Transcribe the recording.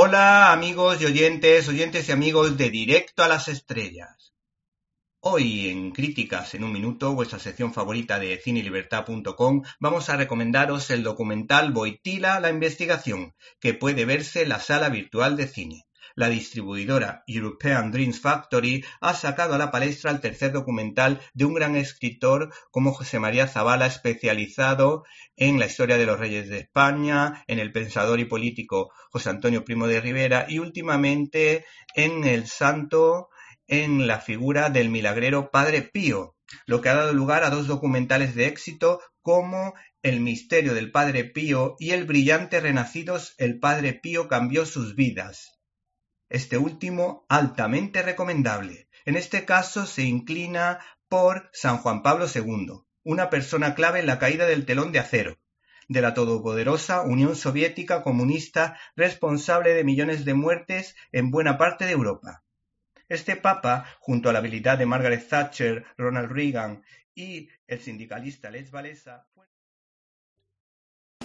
Hola amigos y oyentes, oyentes y amigos de Directo a las Estrellas. Hoy en Críticas en un Minuto, vuestra sección favorita de cinelibertad.com, vamos a recomendaros el documental Boitila, la investigación, que puede verse en la sala virtual de cine la distribuidora European Dreams Factory ha sacado a la palestra el tercer documental de un gran escritor como José María Zavala, especializado en la historia de los reyes de España, en el pensador y político José Antonio Primo de Rivera y últimamente en el santo en la figura del milagrero Padre Pío, lo que ha dado lugar a dos documentales de éxito como El misterio del Padre Pío y El brillante renacidos El Padre Pío cambió sus vidas este último altamente recomendable. En este caso se inclina por San Juan Pablo II, una persona clave en la caída del telón de acero, de la todopoderosa Unión Soviética comunista responsable de millones de muertes en buena parte de Europa. Este papa, junto a la habilidad de Margaret Thatcher, Ronald Reagan y el sindicalista Les Walesa,